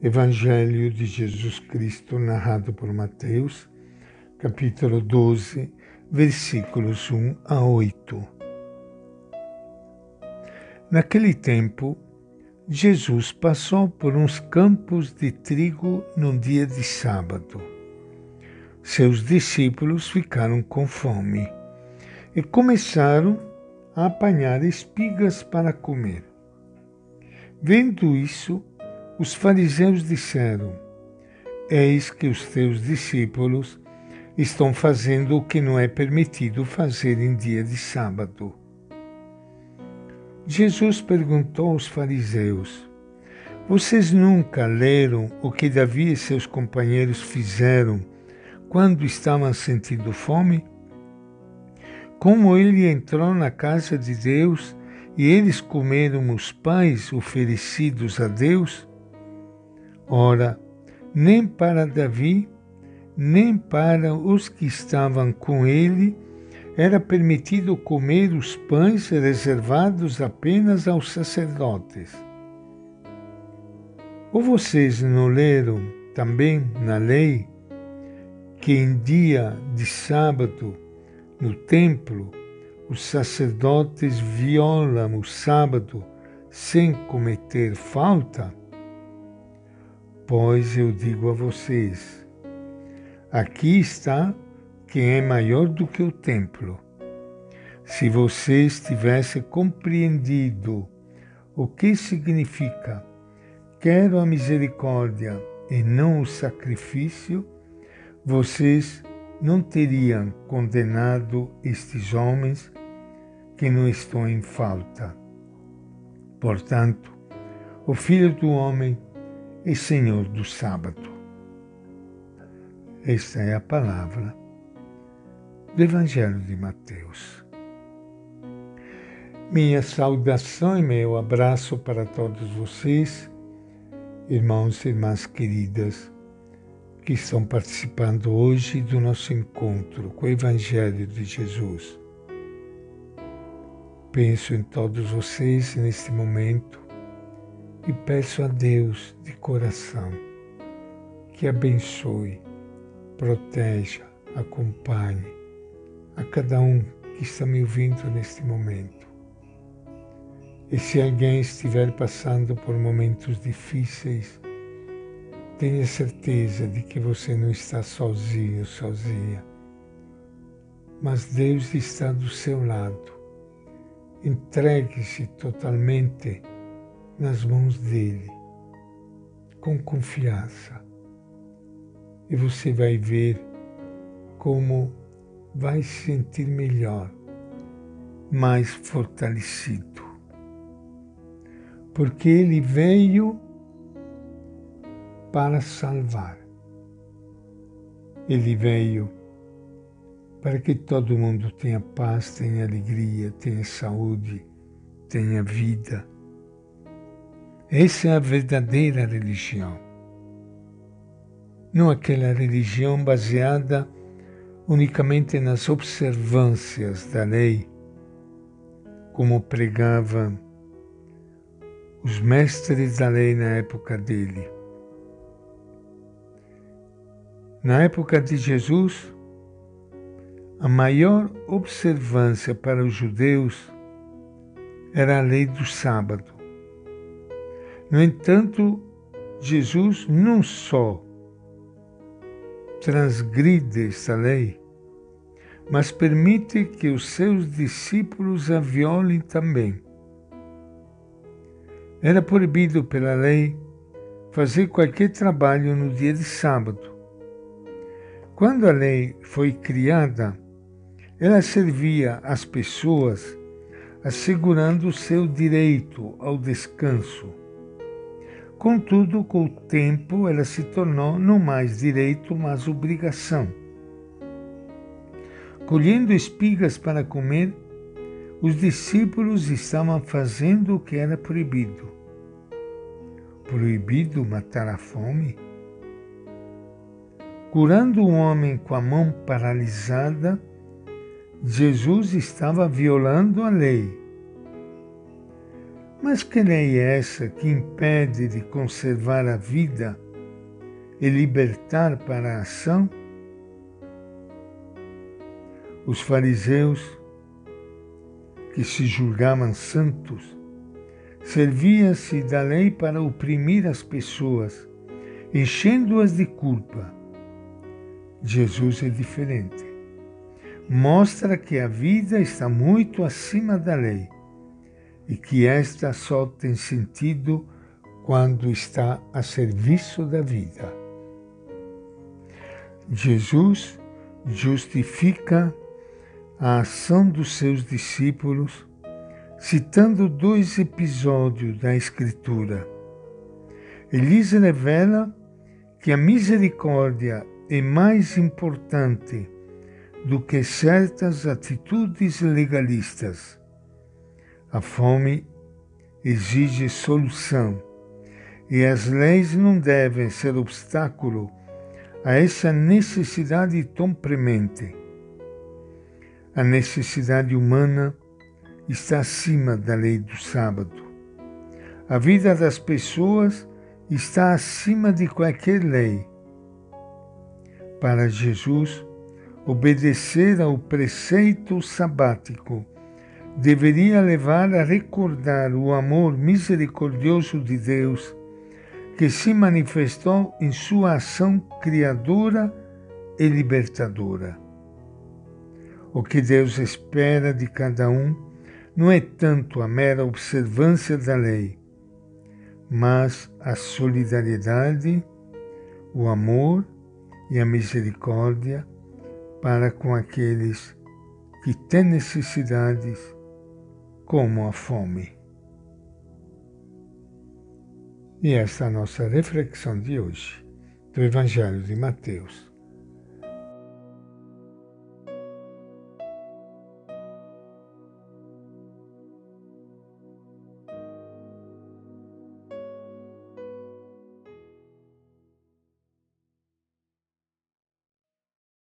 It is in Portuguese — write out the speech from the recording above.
Evangelho de Jesus Cristo, narrado por Mateus, capítulo 12, versículos 1 a 8. Naquele tempo, Jesus passou por uns campos de trigo num dia de sábado. Seus discípulos ficaram com fome e começaram a apanhar espigas para comer. Vendo isso, os fariseus disseram: Eis que os teus discípulos estão fazendo o que não é permitido fazer em dia de sábado. Jesus perguntou aos fariseus: Vocês nunca leram o que Davi e seus companheiros fizeram quando estavam sentindo fome? Como ele entrou na casa de Deus e eles comeram os pães oferecidos a Deus? Ora, nem para Davi, nem para os que estavam com ele, era permitido comer os pães reservados apenas aos sacerdotes. Ou vocês não leram também na lei que em dia de sábado, no templo, os sacerdotes violam o sábado sem cometer falta? Pois eu digo a vocês: aqui está quem é maior do que o templo. Se vocês tivessem compreendido o que significa quero a misericórdia e não o sacrifício, vocês não teriam condenado estes homens que não estão em falta. Portanto, o Filho do Homem e Senhor do sábado. Esta é a palavra do Evangelho de Mateus. Minha saudação e meu abraço para todos vocês, irmãos e irmãs queridas, que estão participando hoje do nosso encontro com o Evangelho de Jesus. Penso em todos vocês neste momento e peço a Deus de coração que abençoe, proteja, acompanhe a cada um que está me ouvindo neste momento. E se alguém estiver passando por momentos difíceis, tenha certeza de que você não está sozinho, sozinha. Mas Deus está do seu lado. Entregue-se totalmente nas mãos dele, com confiança. E você vai ver como vai se sentir melhor, mais fortalecido. Porque ele veio para salvar. Ele veio para que todo mundo tenha paz, tenha alegria, tenha saúde, tenha vida essa é a verdadeira religião. Não aquela religião baseada unicamente nas observâncias da lei, como pregavam os mestres da lei na época dele. Na época de Jesus, a maior observância para os judeus era a lei do sábado. No entanto, Jesus não só transgride esta lei, mas permite que os seus discípulos a violem também. Era proibido pela lei fazer qualquer trabalho no dia de sábado. Quando a lei foi criada, ela servia às pessoas assegurando o seu direito ao descanso Contudo, com o tempo, ela se tornou não mais direito, mas obrigação. Colhendo espigas para comer, os discípulos estavam fazendo o que era proibido. Proibido matar a fome? Curando um homem com a mão paralisada, Jesus estava violando a lei Mas que lei é essa que impede de conservar a vida e libertar para a ação? Os fariseus, que se julgavam santos, serviam-se da lei para oprimir as pessoas, enchendo-as de culpa. Jesus é diferente. Mostra que a vida está muito acima da lei e que esta só tem sentido quando está a serviço da vida. Jesus justifica a ação dos seus discípulos citando dois episódios da Escritura. Eles revela que a misericórdia é mais importante do que certas atitudes legalistas a fome exige solução e as leis não devem ser obstáculo a essa necessidade tão premente. A necessidade humana está acima da lei do sábado. A vida das pessoas está acima de qualquer lei. Para Jesus, obedecer ao preceito sabático deveria levar a recordar o amor misericordioso de Deus que se manifestou em sua ação criadora e libertadora. O que Deus espera de cada um não é tanto a mera observância da lei, mas a solidariedade, o amor e a misericórdia para com aqueles que têm necessidades como a fome. E esta é a nossa reflexão de hoje do Evangelho de Mateus.